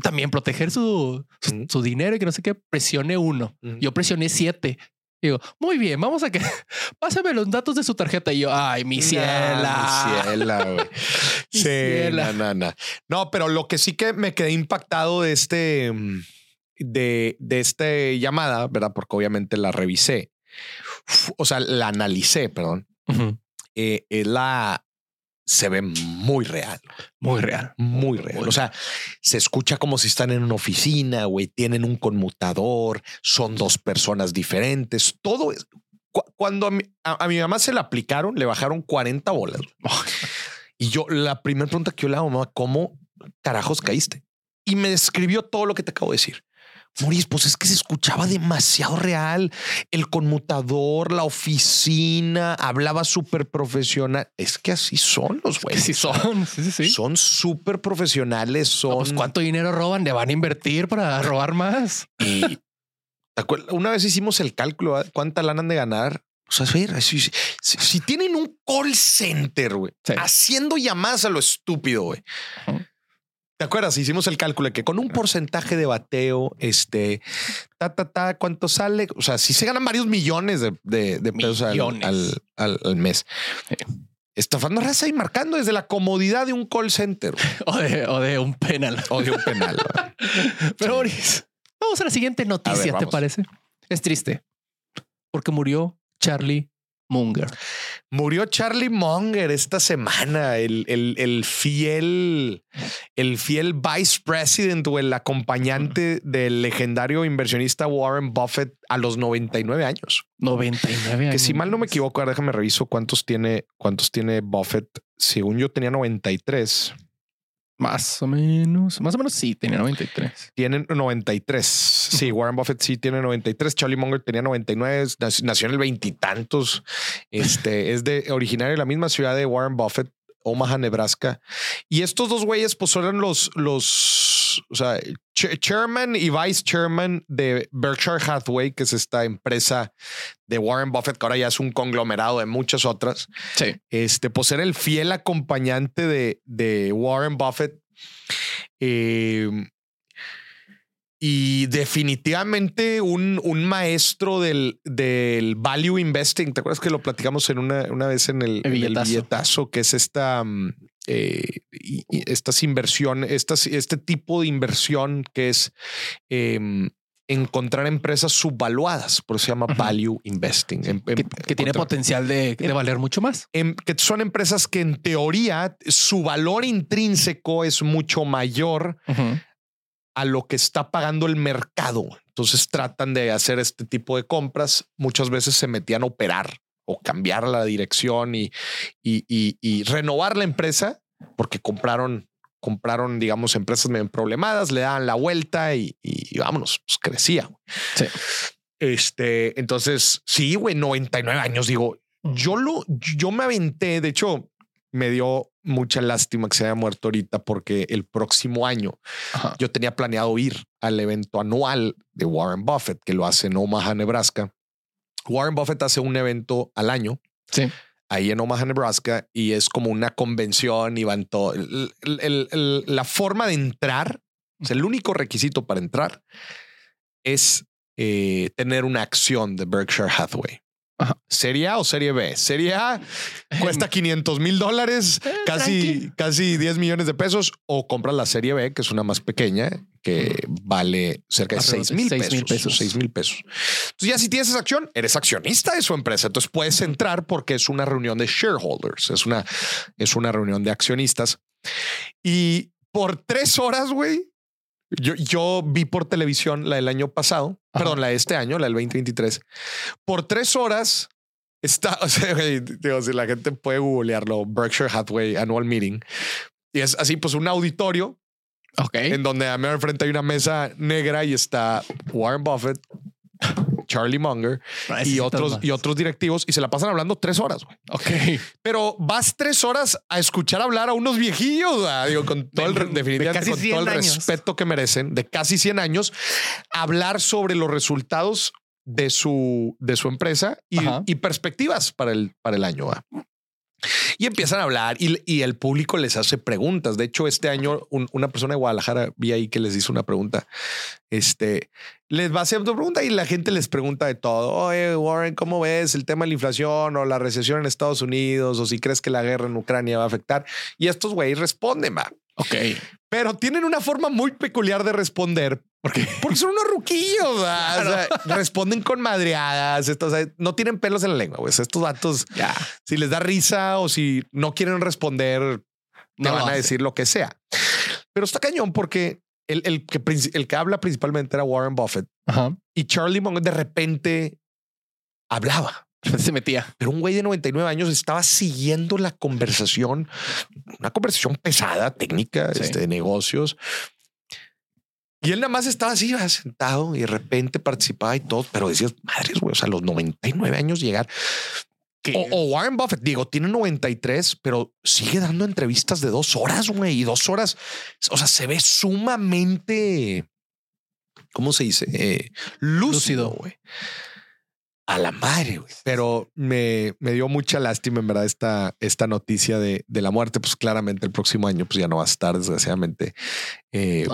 también proteger su, su, dinero y que no sé qué, presione uno. Yo presioné siete Digo, muy bien, vamos a que pásame los datos de su tarjeta. Y yo, ay, mi ciela. mi ciela, güey. sí, no, no, no. No, pero lo que sí que me quedé impactado de este, de, de esta llamada, ¿verdad? Porque obviamente la revisé. O sea, la analicé, perdón. Eh, la se ve muy real. Muy real. Muy real. o sea, se escucha como si están en una oficina, güey, tienen un conmutador, son dos personas diferentes, todo es... Cuando a mi, mamá se la aplicaron, le bajaron 40 bolas. y yo, la primera pregunta que yo le hago, mamá, ¿cómo carajos caíste? Y me describió todo lo que te acabo de decir. Moris, pues es que se escuchaba demasiado real. El conmutador, la oficina, hablaba súper profesional. Es que así son los güeyes. Sí son, sí, sí, Son súper profesionales. Pues, son. ¿Cuánto dinero roban? ¿Le van a invertir para robar más? Y una vez hicimos el cálculo, ¿eh? ¿cuánta lana han de ganar? O sea, si, tienen un call center, güey, haciendo llamadas a lo estúpido, güey. ¿Te acuerdas? Hicimos el cálculo de que con un porcentaje de bateo, este, ta, ta, ta, ¿cuánto sale? O sea, si se ganan varios millones de, de, pesos al, al, mes. Estafando raza y marcando desde la comodidad de un call center. O de, o de un penal. O de un penal. Pero Boris, vamos a la siguiente noticia, ¿te parece? Es triste porque murió Charlie Munger. Murió Charlie Munger esta semana, el, el, fiel, el fiel vice president o el acompañante del legendario inversionista Warren Buffett a los 99 años. 99 años. Que si mal no me equivoco, déjame reviso cuántos tiene, cuántos tiene Buffett. Según yo tenía 93. Más o menos, más o menos sí, tenía 93. Tienen 93. Sí, Warren Buffett sí tiene 93. Charlie Munger tenía 99. Nació en el veintitantos. Este es de originario de la misma ciudad de Warren Buffett, Omaha, Nebraska. Y estos dos güeyes, pues eran los, los, o sea, chairman y vice chairman de Berkshire Hathaway, que es esta empresa de Warren Buffett, que ahora ya es un conglomerado de muchas otras. Sí. Este, pues era el fiel acompañante de, de Warren Buffett. Eh, y definitivamente un, un maestro del, del, value investing. ¿Te acuerdas que lo platicamos en una, una vez en el, billetazo. que es esta, mm, eh, estas inversiones, estas, este tipo de inversión que es em, encontrar empresas subvaluadas, por eso se llama value investing. Em, em, que, tiene potencial de, valer mucho más. que son empresas que en teoría su valor intrínseco es mucho mayor a lo que está pagando el mercado. Entonces tratan de hacer este tipo de compras. Muchas veces se metían a operar o cambiar la dirección y, y, renovar la empresa porque compraron, compraron, digamos, empresas medio problemadas, le daban la vuelta y, vámonos, pues crecía. Sí. Este, entonces, sí, güey, 99 años, digo, yo lo, yo me aventé, de hecho, me dio mucha lástima que se haya muerto ahorita porque el próximo año yo tenía planeado ir al evento anual de Warren Buffett, que lo hace en Omaha, Nebraska. Warren Buffett hace un evento al año. Sí. Ahí en Omaha, Nebraska, y es como una convención y van todo. la forma de entrar, o sea, el único requisito para entrar es eh, tener una acción de Berkshire Hathaway. ¿Serie A o Serie B? Serie A cuesta 500 mil dólares, eh, casi, casi 10 millones de pesos, o compras la Serie B, que es una más pequeña, que vale cerca de 6 mil pesos. 6 mil pesos. Entonces, ya si tienes esa acción, eres accionista de su empresa. Entonces puedes entrar porque es una reunión de shareholders, es una, es una reunión de accionistas. Y por tres horas, güey, yo, yo vi por televisión la del año pasado, perdón, la de este año, la del 2023. Por tres horas está, o sea, digo, si la gente puede googlearlo, Berkshire Hathaway Annual Meeting. Y es así, pues un auditorio. Ok. En donde a mí enfrente hay una mesa negra y está Warren Buffett, Charlie Munger y otros, y otros directivos y se la pasan hablando tres horas. Ok. Pero vas tres horas a escuchar hablar a unos viejillos, digo, con todo el, definitivamente, con todo el respeto que merecen, de casi 100 años, hablar sobre los resultados de su, de su empresa y, perspectivas para el, para el año. Y empiezan a hablar y, el público les hace preguntas. De hecho, este año un- una persona de Guadalajara vi ahí que les hizo una pregunta. Este les va a hacer una pregunta y la gente les pregunta de todo. Oye, Warren, ¿cómo ves el tema de la inflación o la recesión en Estados Unidos o si crees que la guerra en Ucrania va a afectar? Y estos güeyes responden, va. Ok. Pero tienen una forma muy peculiar de responder Porque porque son unos ruquillos. ¿va? O sea, responden con madreadas. Esto, o sea, no tienen pelos en la lengua. Pues estos datos, si les da risa o si no quieren responder, te No, van a sí. decir lo que sea. Pero está cañón porque el, el que, el que habla principalmente era Warren Buffett Ajá. y Charlie Munger de repente hablaba. se metía. Pero un güey de 99 años estaba siguiendo la conversación, una conversación pesada, técnica, Sí. este, de negocios. Y él nada más estaba así iba sentado y de repente participaba y todo, pero decías, madres, güey, o sea, a los 99 años llegar. O, o Warren Buffett, digo, tiene 93, pero sigue dando entrevistas de dos horas, güey, y dos horas. O sea, se ve sumamente, ¿cómo se dice? Eh, lúcido, Lúcido. güey. A la madre, güey. Pero me, me dio mucha lástima, en verdad, esta, esta noticia de, de la muerte. Pues claramente el próximo año, pues ya no va a estar, desgraciadamente. Eh,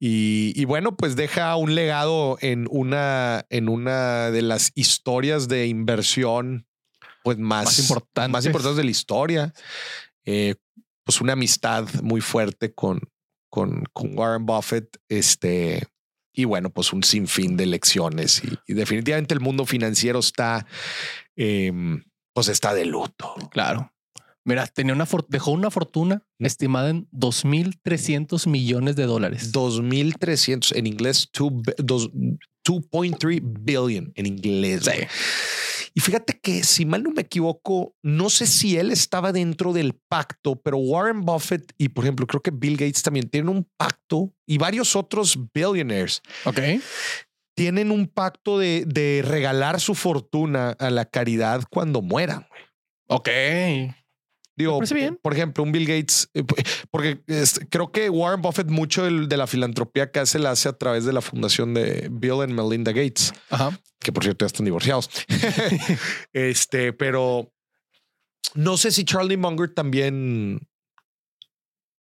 y, y bueno, pues deja un legado en una, en una de las historias de inversión, pues más, más importante. más importantes de la historia. Eh, pues una amistad muy fuerte con, con, con Warren Buffett. Este, y bueno, pues un sinfín de lecciones. Y, y definitivamente el mundo financiero está, em, pues está de luto. Claro. Mira, tenía una dejó una fortuna estimada en 2.300 millones de dólares. 2300 en inglés, two bi- dos- 2.3 billion en inglés. Sí. Y fíjate que si mal no me equivoco, no sé si él estaba dentro del pacto, pero Warren Buffett y por ejemplo, creo que Bill Gates también tienen un pacto y varios otros billionaires Ok. tienen un pacto de, de regalar su fortuna a la caridad cuando mueran. Ok. Digo, bien. por ejemplo, un Bill Gates, eh, porque creo que Warren Buffett mucho de la filantropía que hace la hace a través de la fundación de Bill and Melinda Gates, Ajá. que por cierto ya están divorciados. este, pero no sé si Charlie Munger también,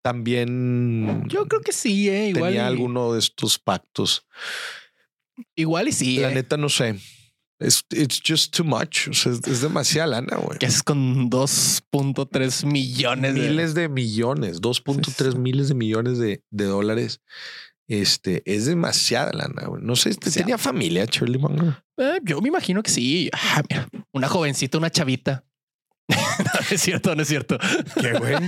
también Yo creo que sí, eh. Igual. tenía y- alguno de estos pactos. Igual y sí. La eh. neta no sé. Es it's just too much. O sea, es, es demasiada lana, güey. ¿Qué haces con 2.3 millones de miles de millones, 2.3 Sí. miles de millones de, de dólares. Este es demasiada lana. güey. No sé, Sí. tenía familia, Charlie Munger. Eh, yo me imagino que sí. Ah, mira, una jovencita, una chavita. no, es cierto, no es cierto. Qué güey.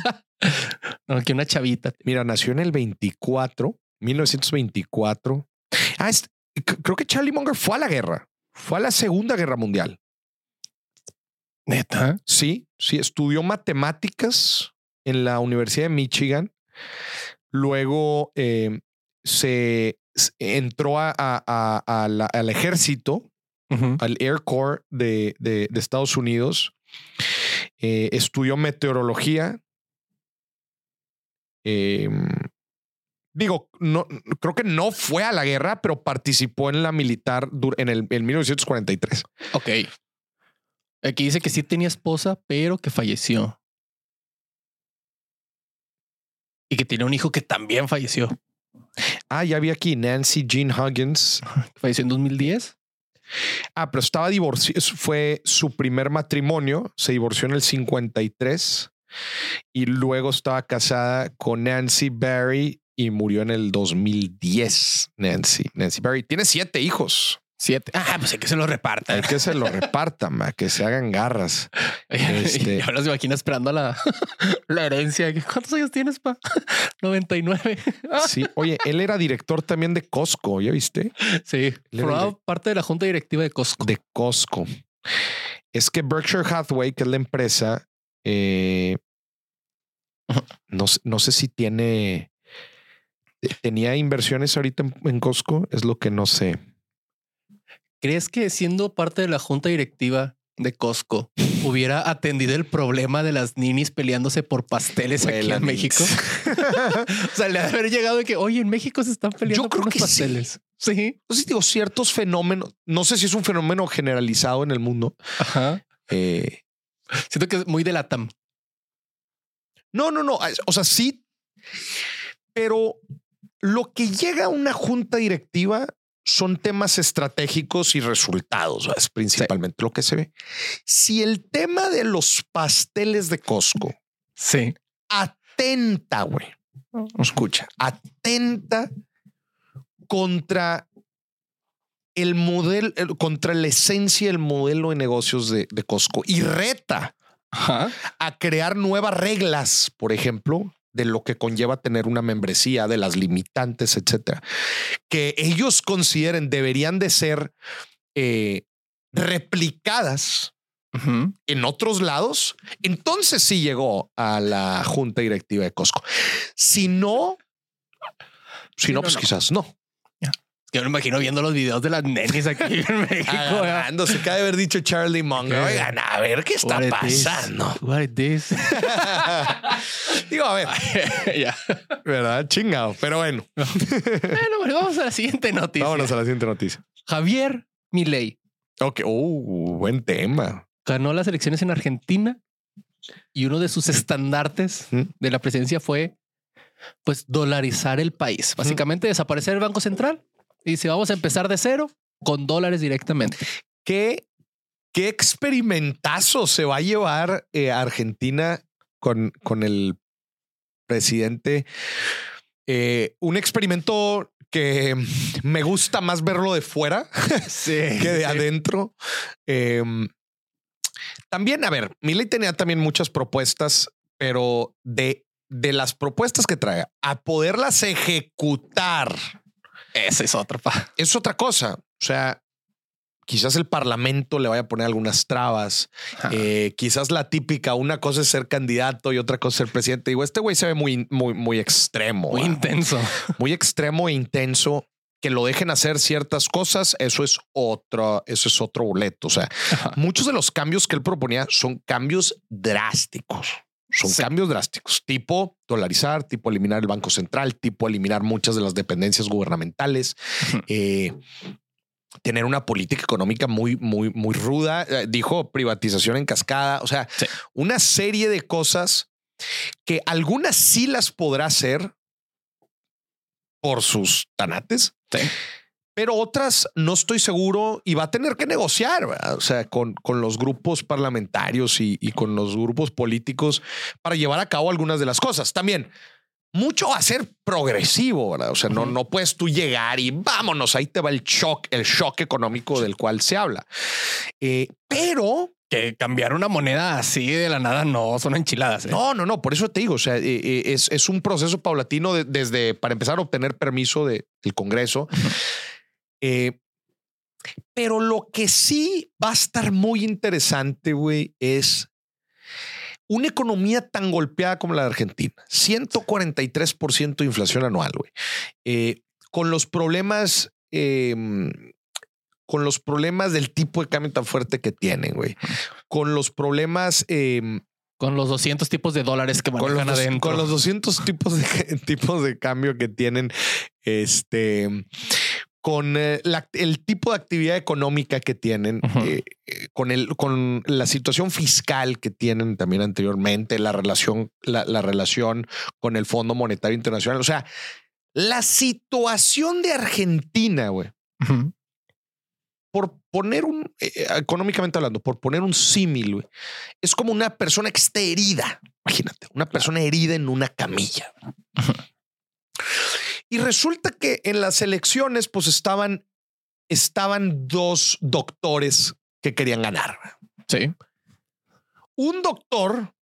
No, que una chavita. Mira, nació en el 24, 1924. Ah, es- creo que Charlie Munger fue a la guerra. Fue a la Segunda Guerra Mundial. Neta. Sí, sí, estudió matemáticas en la Universidad de Michigan. Luego eh, se entró a- a- a- a la- al ejército al Air Corps de, de- de Estados Unidos. Eh, estudió meteorología. Eh, digo, no, creo que no fue a la guerra, pero participó en la militar en el en 1943. Ok. Aquí dice que sí tenía esposa, pero que falleció. Y que tiene un hijo que también falleció. Ah, ya vi aquí Nancy Jean Huggins. Falleció en 2010. Ah, pero estaba divorciado. Fue su primer matrimonio. Se divorció en el 53 y luego estaba casada con Nancy Barry y murió en el 2010. Nancy, Nancy Barry tiene siete hijos. Siete. Ah, pues hay que se lo reparta. Hay que se lo repartan, ma, que se hagan garras. Este- Y ahora se imagina esperando la, la herencia. ¿Cuántos años tienes, pa? 99. Sí, oye, él era director también de Costco, ¿ya viste? Sí. Formaba parte de la junta directiva de Costco. De Costco. Es que Berkshire Hathaway, que es la empresa, eh, no, no sé si tiene, tenía inversiones ahorita en, en Costco, es lo que no sé. ¿Crees que siendo parte de la junta directiva de Costco hubiera atendido el problema de las ninis peleándose por pasteles aquí en México? O sea, le haber llegado de que, oye, en México se están peleando Yo por creo unos que sí. pasteles. Sí. Entonces digo, ciertos fenómenos, no sé si es un fenómeno generalizado en el mundo. Ajá. eh, Siento que es muy de la TAM. No, no, no. O sea, sí, pero lo que llega a una junta directiva son temas estratégicos y resultados, es principalmente lo que se ve. Si el tema de los pasteles de Costco sí. atenta, güey, escucha, atenta contra el modelo, contra la esencia del modelo de negocios de, Costco y reta a crear nuevas reglas, por ejemplo, de lo que conlleva tener una membresía, de las limitantes, etcétera, que ellos consideren deberían de ser eh, replicadas en otros lados, entonces sí llegó a la junta directiva de Costco. Si no, si no, pues quizás no. Yo me imagino viendo los videos de las nenis aquí en México. se cae de haber dicho Charlie Munger. Oigan, a ver qué está pasando. What is this? Digo, a ver. ya. ¿Verdad? Chingado. Pero bueno. bueno, vamos a la siguiente noticia. Vámonos a la siguiente noticia. Javier Milei. Ok. Uh, buen tema. Ganó las elecciones en Argentina y uno de sus estandartes de la presidencia fue pues dolarizar el país. Básicamente desaparecer el Banco Central y si vamos a empezar de cero con dólares directamente. ¿Qué, qué experimentazo se va a llevar eh, Argentina con, con el presidente? Eh, un experimento que me gusta más verlo de fuera que de adentro. Em, también, a ver, Miley tenía también muchas propuestas, pero de, de las propuestas que trae a poderlas ejecutar esa es otra. Es otra cosa. O sea, quizás el parlamento le vaya a poner algunas trabas. Eh, quizás la típica, una cosa es ser candidato y otra cosa es ser presidente. Digo, este güey se ve muy, muy, muy extremo. Muy intenso. Muy extremo e intenso. Que lo dejen hacer ciertas cosas, eso es otro, eso es otro boleto. O sea, muchos de los cambios que él proponía son cambios drásticos. Son cambios drásticos, tipo dolarizar, tipo eliminar el Banco Central, tipo eliminar muchas de las dependencias gubernamentales. Eh, tener una política económica muy, muy, muy ruda. Eh, dijo privatización en cascada. O sea, una serie de cosas que algunas sí las podrá hacer por sus tanates. Sí pero otras no estoy seguro y va a tener que negociar, o sea, con, con los grupos parlamentarios y, con los grupos políticos para llevar a cabo algunas de las cosas. También mucho va a ser progresivo, ¿verdad? O sea, no, no puedes tú llegar y vámonos, ahí te va el shock, el shock económico del cual se habla. Eh, pero que cambiar una moneda así de la nada no son enchiladas. ¿eh? No, no, no. Por eso te digo, o sea, eh, es, es, un proceso paulatino desde para empezar a obtener permiso del Congreso. Eh, pero lo que sí va a estar muy interesante, güey, es una economía tan golpeada como la de Argentina. 143% de inflación anual, güey. Eh, con los problemas, em, con los problemas del tipo de cambio tan fuerte que tienen, güey. Con los problemas em, con los 200 tipos de dólares que manejan con los, adentro. Con los 200 tipos de, tipos de cambio que tienen, este, con eh, el tipo de actividad económica que tienen, eh, eh, con, el, con la situación fiscal que tienen también anteriormente, la relación, la, relación con el Fondo Monetario Internacional. O sea, la situación de Argentina, güey, por poner un, económicamente hablando, por poner un símil, güey, es como una persona que esté herida. Imagínate, una persona herida en una camilla. Y resulta que en las elecciones, pues estaban, estaban dos doctores que querían ganar. Sí. Un doctor,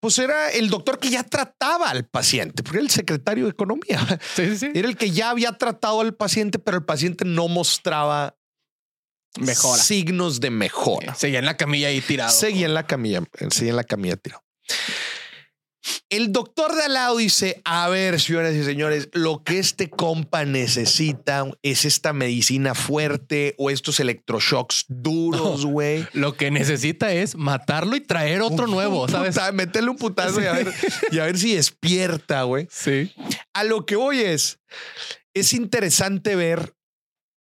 pues era el doctor que ya trataba al paciente, porque era el secretario de Economía. Sí, sí, Era el que ya había tratado al paciente, pero el paciente no mostraba mejora. signos de mejora. Seguía en la camilla ahí tirado. Seguía en la camilla, seguía en la camilla tirado. El doctor de al lado dice, a ver, señoras y señores, lo que este compa necesita es esta medicina fuerte o estos electroshocks duros, güey. lo que necesita es matarlo y traer otro nuevo, ¿sabes? meterle un putazo y, a ver, y a ver si despierta, güey. Sí. A lo que voy es, es interesante ver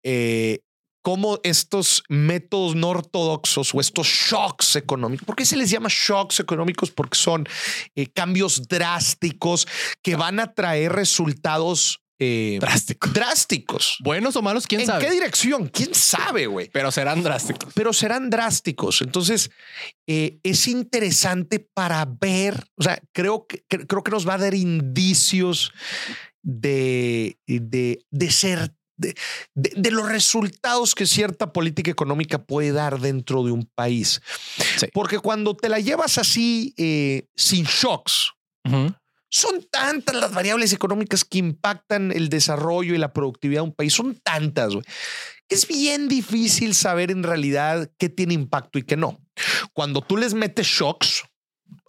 eh, cómo estos métodos no ortodoxos o estos shocks económicos, ¿por qué se les llama shocks económicos? Porque son eh, cambios drásticos que van a traer resultados eh, drásticos. Drásticos. Buenos o malos, quién ¿En sabe. qué dirección? ¿Quién sabe, güey? Pero serán drásticos. Pero serán drásticos. Entonces, eh, es interesante para ver, o sea, creo que, creo que nos va a dar indicios de, de, de ser de, de, de, los resultados que cierta política económica puede dar dentro de un país. Sí. Porque cuando te la llevas así, eh, sin shocks, uh -huh. son tantas las variables económicas que impactan el desarrollo y la productividad de un país. Son tantas. Es bien difícil saber en realidad qué tiene impacto y qué no. Cuando tú les metes shocks,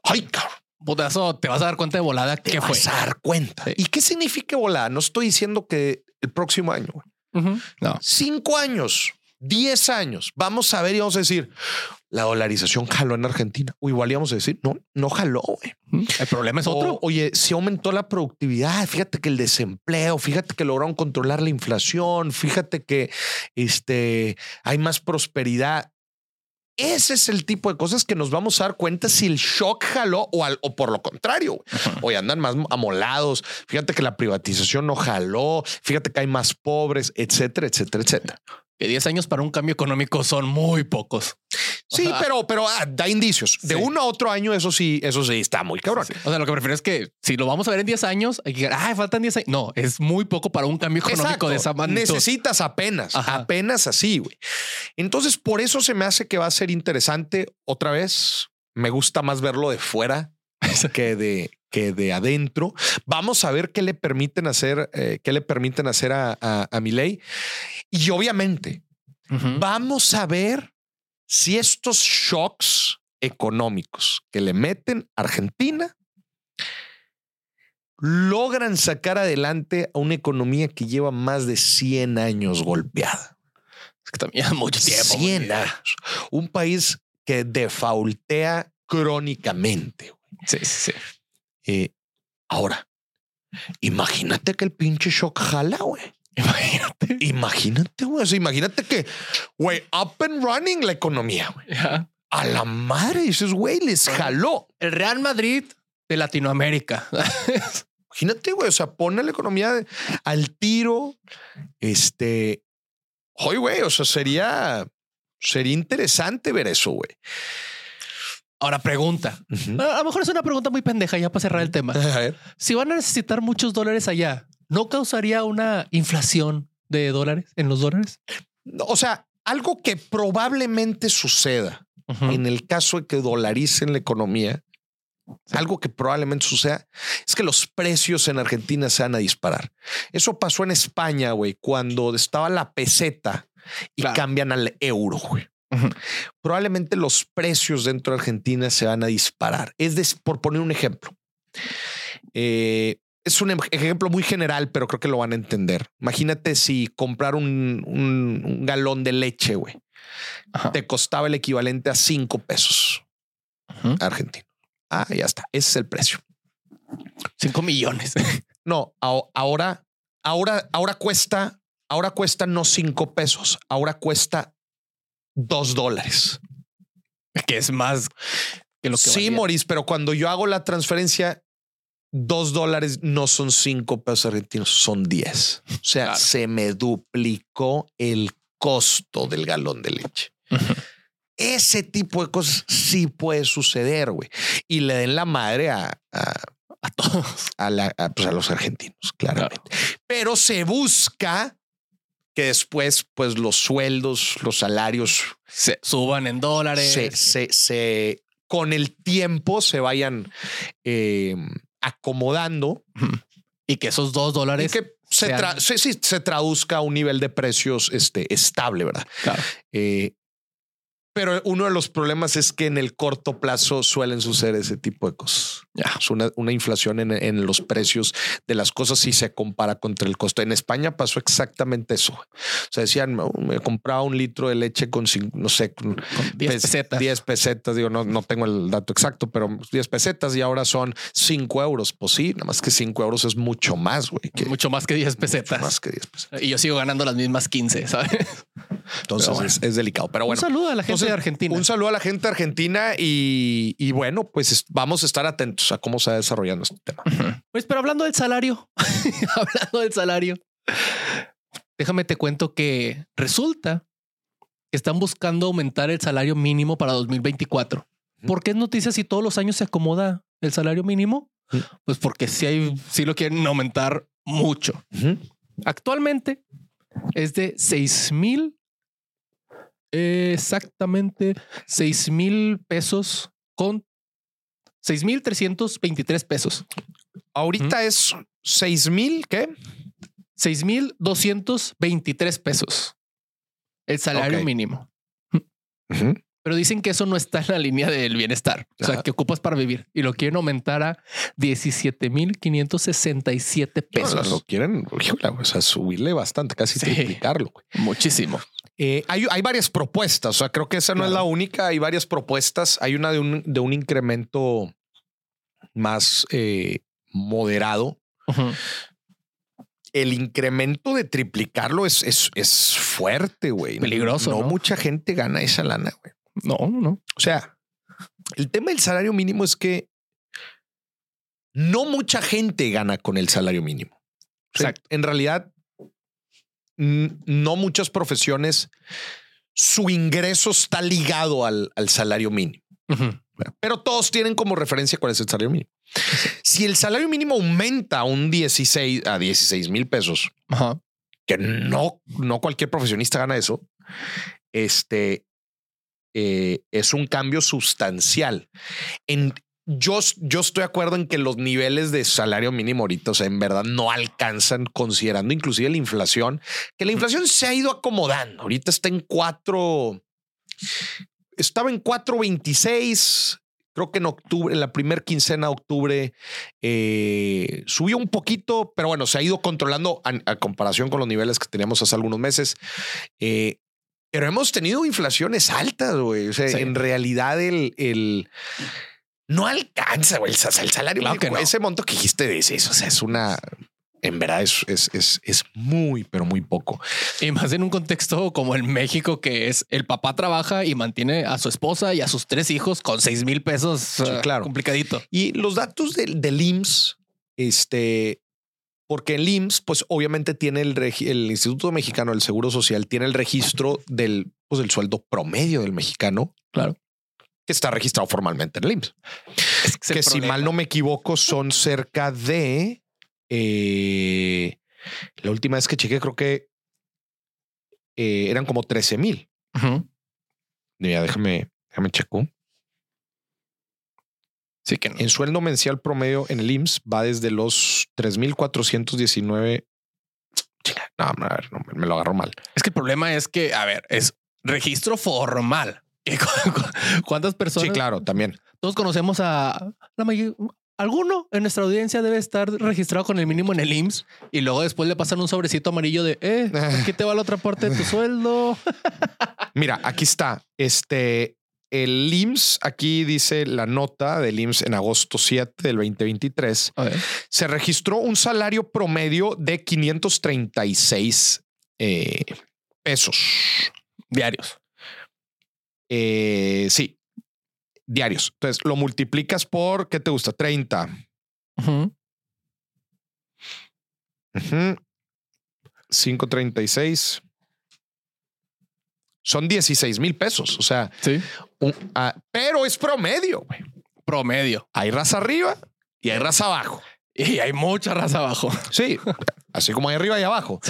ay, cabrón. Potazo, te vas a dar cuenta de volada te qué vas fue. a dar cuenta. Sí. ¿Y qué significa volada? No estoy diciendo que el próximo año, uh -huh. no. cinco años, diez años, vamos a ver y vamos a decir la dolarización jaló en Argentina. O igual íbamos a decir no, no jaló. El problema es otro. Oye, si aumentó la productividad, fíjate que el desempleo, fíjate que lograron controlar la inflación, fíjate que este, hay más prosperidad. Ese es el tipo de cosas que nos vamos a dar cuenta si el shock jaló o, al, o por lo contrario. Hoy andan más amolados. Fíjate que la privatización no jaló. Fíjate que hay más pobres, etcétera, etcétera, etcétera. Que 10 años para un cambio económico son muy pocos. Sí, pero, pero ah, da indicios. De sí. uno a otro año, eso sí, eso sí está muy cabrón. Sí. O sea, lo que prefiero es que si lo vamos a ver en 10 años, hay que ay, faltan 10 años. No, es muy poco para un cambio económico Exacto. de esa magnitud. Necesitas apenas, Ajá. apenas así, güey. Entonces, por eso se me hace que va a ser interesante. Otra vez, me gusta más verlo de fuera que de, que de adentro. Vamos a ver qué le permiten hacer, eh, qué le permiten hacer a, a, a Milei. Y obviamente, uh -huh. vamos a ver si estos shocks económicos que le meten a Argentina logran sacar adelante a una economía que lleva más de 100 años golpeada. Es que también mucho tiempo. 100 años. Un país que defaultea crónicamente. Sí, sí. Eh, ahora, imagínate que el pinche shock jala, güey. Imagínate. Imagínate, güey. O sea, imagínate que, güey, up and running la economía, güey. Yeah. A la madre, dices, güey, les jaló. El Real Madrid de Latinoamérica. imagínate, güey. O sea, pone la economía al tiro. Este. Hoy, güey, o sea, sería, sería interesante ver eso, güey. Ahora pregunta. Uh -huh. A lo mejor es una pregunta muy pendeja ya para cerrar el tema. Si van a necesitar muchos dólares allá, ¿no causaría una inflación de dólares en los dólares? O sea, algo que probablemente suceda uh -huh. en el caso de que dolaricen la economía, sí. algo que probablemente suceda es que los precios en Argentina se van a disparar. Eso pasó en España, güey, cuando estaba la peseta y claro. cambian al euro, güey. Uh -huh. Probablemente los precios dentro de Argentina se van a disparar. Es de, por poner un ejemplo. Eh, es un ejemplo muy general, pero creo que lo van a entender. Imagínate si comprar un, un, un galón de leche, güey, te costaba el equivalente a cinco pesos argentino. Ah, ya está. Ese es el precio. Cinco millones. no, ahora, ahora, ahora cuesta, ahora cuesta no cinco pesos, ahora cuesta dos dólares. Que es más que lo que Sí, Maurice, pero cuando yo hago la transferencia, dos dólares no son cinco pesos argentinos, son diez. O sea, claro. se me duplicó el costo del galón de leche. Uh -huh. Ese tipo de cosas sí puede suceder, güey. Y le den la madre a, a, a todos, a, la, a, pues a los argentinos, claramente. Claro. Pero se busca que después, pues los sueldos, los salarios se suban en dólares. Se, se, se con el tiempo se vayan eh, acomodando y que esos dos dólares que se, tra se, se, se, traduzca a un nivel de precios este, estable, ¿verdad? Claro. Eh, pero uno de los problemas es que en el corto plazo suelen suceder ese tipo de cosas. Yeah. Es una, una inflación en, en, los precios de las cosas si se compara contra el costo. En España pasó exactamente eso. O sea, decían, me compraba un litro de leche con, no sé, con, con 10 pesetas. 10 pesetas. Digo, no, no tengo el dato exacto, pero 10 pesetas y ahora son 5 euros. Pues sí, nada más que 5 euros es mucho más, güey. Mucho más que 10 pesetas. Más que 10 pesetas. Y yo sigo ganando las mismas 15, ¿sabes? Entonces es, delicado. Pero bueno. Un saludo a la gente de Argentina. Un saludo a la gente de Argentina y, bueno, pues vamos a estar atentos a cómo se va desarrollando este tema. Pues, pero hablando del salario, hablando del salario, déjame te cuento que resulta que están buscando aumentar el salario mínimo para 2024. ¿Por qué es noticia si todos los años se acomoda el salario mínimo? Pues porque si hay, si lo quieren aumentar mucho. Actualmente es de 6 mil, exactamente 6 mil pesos con 6 mil 323 pesos. Ahorita es 6 mil, ¿qué? 6 mil 223 pesos. El salario mínimo. Pero dicen que eso no está en la línea del bienestar. O sea, que ocupas para vivir y lo quieren aumentar a 17,567 pesos. lo quieren o sea, subirle bastante, casi triplicarlo. Muchísimo. Eh, hay, varias propuestas. O sea, creo que esa no es la única. Hay varias propuestas. Hay una de un, de un incremento más eh, moderado. El incremento de triplicarlo es, es, es fuerte, güey. Peligroso. no, mucha gente gana esa lana, güey. No, no. O sea, el tema del salario mínimo es que no mucha gente gana con el salario mínimo. en realidad, no muchas profesiones, su ingreso está ligado al, salario mínimo. Pero todos tienen como referencia cuál es el salario mínimo. Si el salario mínimo aumenta a un 16 a 16 mil pesos, que no, no cualquier profesionista gana eso, este, eh, es un cambio sustancial. En, yo, yo estoy de acuerdo en que los niveles de salario mínimo ahorita, o sea, en verdad no alcanzan, considerando inclusive la inflación, que la inflación se ha ido acomodando. Ahorita está en cuatro, estaba en 4.26. Creo que en octubre, en la primera quincena de octubre, eh, subió un poquito, pero bueno, se ha ido controlando a, comparación con los niveles que teníamos hace algunos meses. Eh, pero hemos tenido inflaciones altas, güey. O sea, en realidad el, el no alcanza, güey. El, salario ese monto que dijiste de eso, o sea, es una en verdad es, es, es, muy, pero muy poco. Y más en un contexto como en México, que es el papá trabaja y mantiene a su esposa y a sus tres hijos con seis mil pesos. claro. Complicadito. Y los datos del, del IMSS, este, porque el IMSS, pues obviamente tiene el, el Instituto Mexicano del Seguro Social, tiene el registro del, pues, del sueldo promedio del mexicano. Claro. Que está registrado formalmente en el IMSS. que, si mal no me equivoco, son cerca de. Eh, la última vez que chequé, creo que eh, eran como 13 mil. Mira, déjame, déjame checo. Sí que En sueldo mensual promedio en el IMSS va desde los 3,419. No, no, no, me lo agarro mal. Es que el problema es que, a ver, es registro formal. ¿Cuántas personas? Sí, claro, también. Todos conocemos a la mayoría. Alguno en nuestra audiencia debe estar registrado con el mínimo en el IMSS y luego después le pasan un sobrecito amarillo de, eh, aquí te va la otra parte de tu sueldo. Mira, aquí está. Este, el IMSS, aquí dice la nota del IMSS en agosto 7 del 2023, se registró un salario promedio de 536 eh, pesos diarios. Eh, sí, diarios. Entonces lo multiplicas por, ¿qué te gusta? 30. 536 son 16 mil pesos. O sea, sí. Ah, pero es promedio. Promedio. Hay raza arriba y hay raza abajo. Y hay mucha raza abajo. Sí, así como hay arriba y abajo.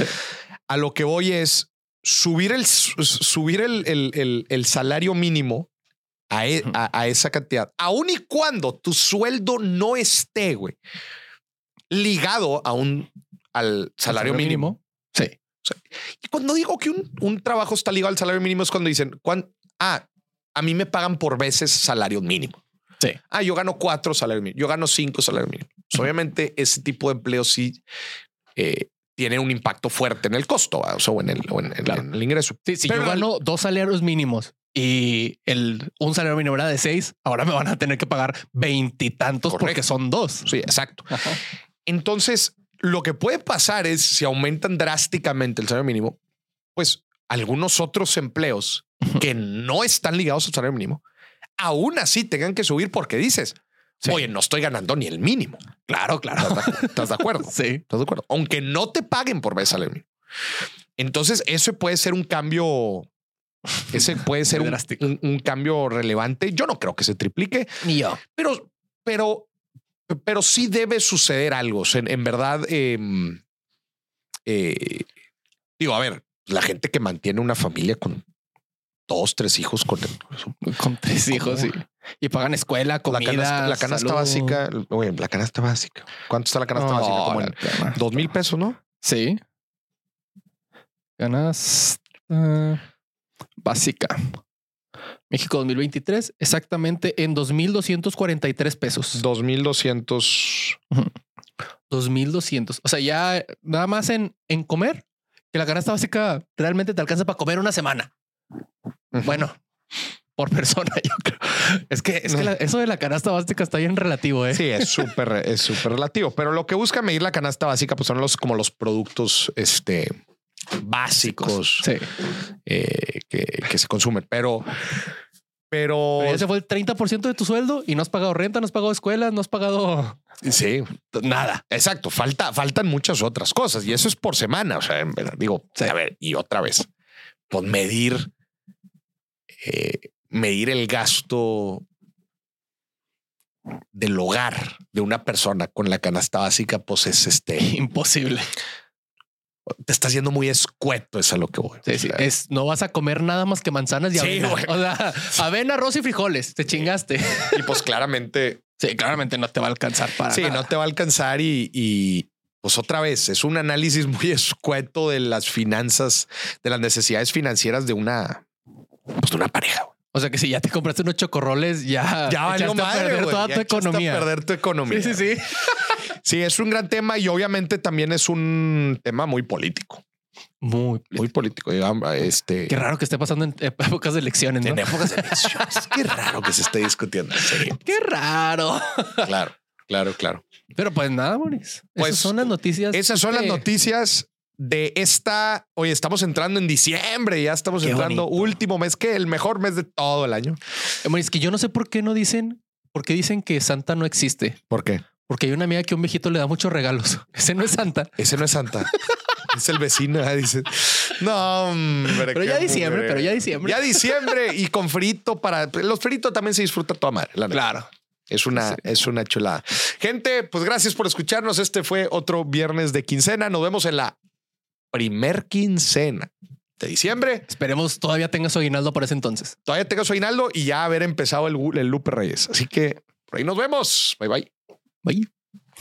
A lo que voy es subir el, subir el, el, salario mínimo e, a, esa cantidad, aun y cuando tu sueldo no esté, güey, ligado a un al salario, mínimo. Sí. y cuando digo que un, un, trabajo está ligado al salario mínimo es cuando dicen, ah, a mí me pagan por veces salario mínimo. Sí. Ah, yo gano cuatro salarios mínimos, yo gano cinco salarios mínimos. Pues, obviamente ese tipo de empleo sí eh, tiene un impacto fuerte en el costo o, en, el, en, el, ingreso. Sí, si yo gano dos salarios mínimos y el, un salario mínimo era de seis, ahora me van a tener que pagar veintitantos porque son dos. Sí, exacto. Entonces, lo que puede pasar es si aumentan drásticamente el salario mínimo, pues algunos otros empleos que no están ligados al salario mínimo, aún así tengan que subir porque dices, oye, no estoy ganando ni el mínimo. Claro, claro. ¿Estás de, acuerdo? sí. ¿Estás de acuerdo? Aunque no te paguen por salario mínimo. Entonces, eso puede ser un cambio. Ese puede ser un, un, cambio relevante. Yo no creo que se triplique. Ni yo. Pero, pero, pero sí debe suceder algo. en, verdad, em, eh, digo, a ver, la gente que mantiene una familia con dos, tres hijos con, con tres hijos sí. Y pagan escuela, comida, la canasta, básica, oye, la canasta básica. ¿Cuánto está la canasta básica? Como en dos mil pesos, ¿no? Sí. Canasta básica. México 2023, exactamente en 2.243 pesos. 2.200. 2.200. O sea, ya nada más en, en comer, que la canasta básica realmente te alcanza para comer una semana. Bueno, por persona, yo creo. Es que, es que eso de la canasta básica está bien relativo. ¿eh? Sí, es súper, es súper relativo. Pero lo que busca medir la canasta básica, pues son los como los productos este, básicos eh, que, se consumen. Pero, pero, ese fue el 30% de tu sueldo y no has pagado renta, no has pagado escuelas, no has pagado Sí, nada. Exacto. Falta, faltan muchas otras cosas y eso es por semana. O sea, digo, a ver, y otra vez, pues medir eh, medir el gasto del hogar de una persona con la canasta básica, pues es este imposible. Te está haciendo muy escueto, es a lo que voy. es no vas a comer nada más que manzanas y avena. O sea, avena, arroz y frijoles. Te chingaste. Y pues claramente, sí, claramente no te va a alcanzar para. Sí, no te va a alcanzar y, y pues otra vez es un análisis muy escueto de las finanzas, de las necesidades financieras de una pues, de una pareja. O sea que si ya te compraste unos chocorroles, ya, ya valió madre, perder toda tu economía. perder tu economía. Sí, sí, sí. sí, es un gran tema y obviamente también es un tema muy político. Muy, muy político. Este, Qué raro que esté pasando en épocas de elecciones. En épocas de elecciones. Qué raro que se esté discutiendo. Qué raro. Claro, claro, claro. Pero pues nada, Boris. Pues, esas son las noticias. Esas son las noticias de esta. Hoy estamos entrando en diciembre, ya estamos entrando último mes, que el mejor mes de todo el año. Es que yo no sé por qué no dicen, por qué dicen que Santa no existe. ¿Por qué? Porque hay una amiga que un viejito le da muchos regalos. Ese no es Santa. Ese no es Santa. es el vecino. Dice, no, hombre. Pero ya diciembre, pero ya diciembre. Ya diciembre y con frito para los fritos también se disfruta toda madre. claro. Es una, es una chulada. Gente, pues gracias por escucharnos. Este fue otro viernes de quincena. Nos vemos en la primer quincena de diciembre. Esperemos todavía tenga su aguinaldo para ese entonces. Todavía tenga su aguinaldo y ya haber empezado el, el Lupe Reyes. Así que por ahí nos vemos. Bye bye. Bye.